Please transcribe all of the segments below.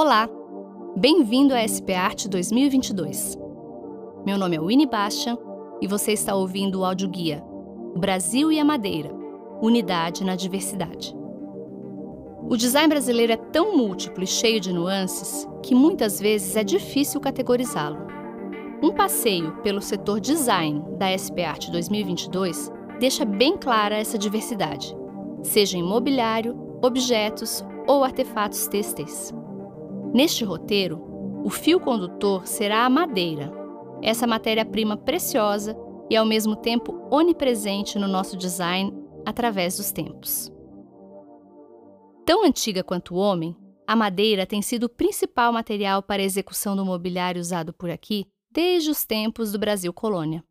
Olá! Bem-vindo à SP Arte 2022. Meu nome é Winnie Bastian e você está ouvindo o audioguia O Brasil e a Madeira Unidade na Diversidade. O design brasileiro é tão múltiplo e cheio de nuances que muitas vezes é difícil categorizá-lo. Um passeio pelo setor design da SP Arte 2022 deixa bem clara essa diversidade, seja em mobiliário, objetos ou artefatos têxteis. Neste roteiro, o fio condutor será a madeira, essa matéria-prima preciosa e ao mesmo tempo onipresente no nosso design através dos tempos. Tão antiga quanto o homem, a madeira tem sido o principal material para a execução do mobiliário usado por aqui desde os tempos do Brasil colônia.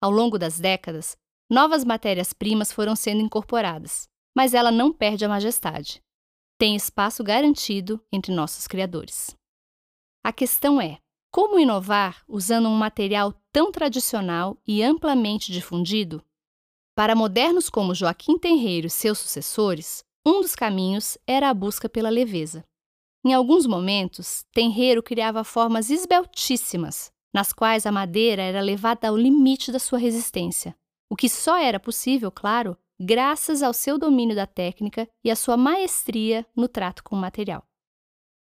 Ao longo das décadas, novas matérias-primas foram sendo incorporadas, mas ela não perde a majestade. Tem espaço garantido entre nossos criadores. A questão é: como inovar usando um material tão tradicional e amplamente difundido? Para modernos como Joaquim Tenreiro e seus sucessores, um dos caminhos era a busca pela leveza. Em alguns momentos, Tenreiro criava formas esbeltíssimas, nas quais a madeira era levada ao limite da sua resistência, o que só era possível, claro, graças ao seu domínio da técnica e à sua maestria no trato com o material.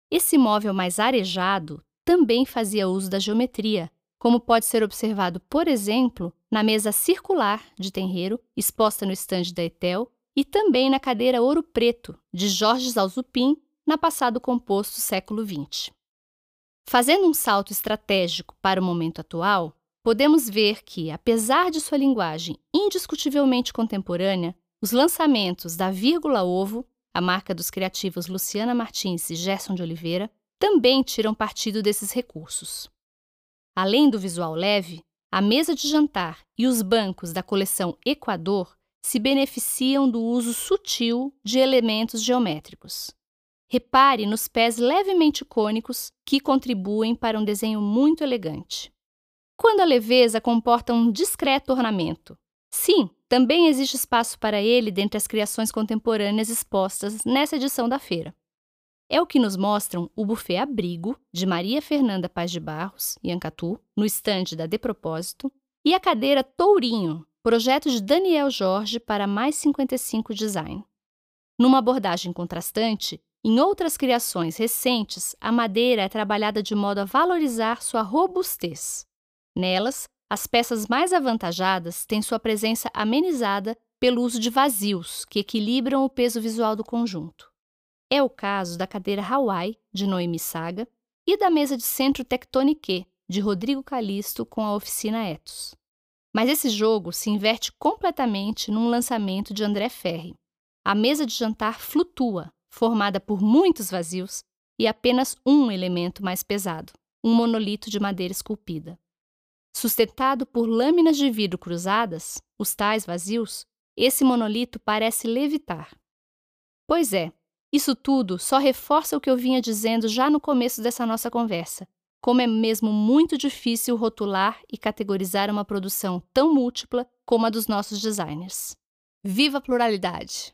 Esse móvel mais arejado também fazia uso da geometria, como pode ser observado, por exemplo, na mesa circular de Tenreiro, exposta no estande da Etel, e também na cadeira Ouro Preto, de Jorge Zalzupin, na passado composto século XX. Fazendo um salto estratégico para o momento atual, podemos ver que, apesar de sua linguagem indiscutivelmente contemporânea, os lançamentos da Vírgula Ovo, a marca dos criativos Luciana Martins e Gerson de Oliveira, também tiram partido desses recursos. Além do visual leve, a mesa de jantar e os bancos da coleção Equador se beneficiam do uso sutil de elementos geométricos. Repare nos pés levemente cônicos que contribuem para um desenho muito elegante. Quando a leveza comporta um discreto ornamento. Sim, também existe espaço para ele dentre as criações contemporâneas expostas nessa edição da feira. É o que nos mostram o buffet Abrigo, de Maria Fernanda Paz de Barros, e Ancatu, no estande da De Propósito, e a cadeira Tourinho, Projeto de Daniel Jorge para Mais 55 Design. Numa abordagem contrastante, em outras criações recentes, a madeira é trabalhada de modo a valorizar sua robustez. Nelas, as peças mais avantajadas têm sua presença amenizada pelo uso de vazios, que equilibram o peso visual do conjunto. É o caso da cadeira Hawaii, de Noemi Saga, e da mesa de centro Tectonique, de Rodrigo Calisto, com a oficina Etos. Mas esse jogo se inverte completamente num lançamento de André Ferri. A mesa de jantar flutua, formada por muitos vazios e apenas um elemento mais pesado, um monolito de madeira esculpida. Sustentado por lâminas de vidro cruzadas, os tais vazios, esse monolito parece levitar. Pois é, isso tudo só reforça o que eu vinha dizendo já no começo dessa nossa conversa, como é mesmo muito difícil rotular e categorizar uma produção tão múltipla como a dos nossos designers. Viva a pluralidade!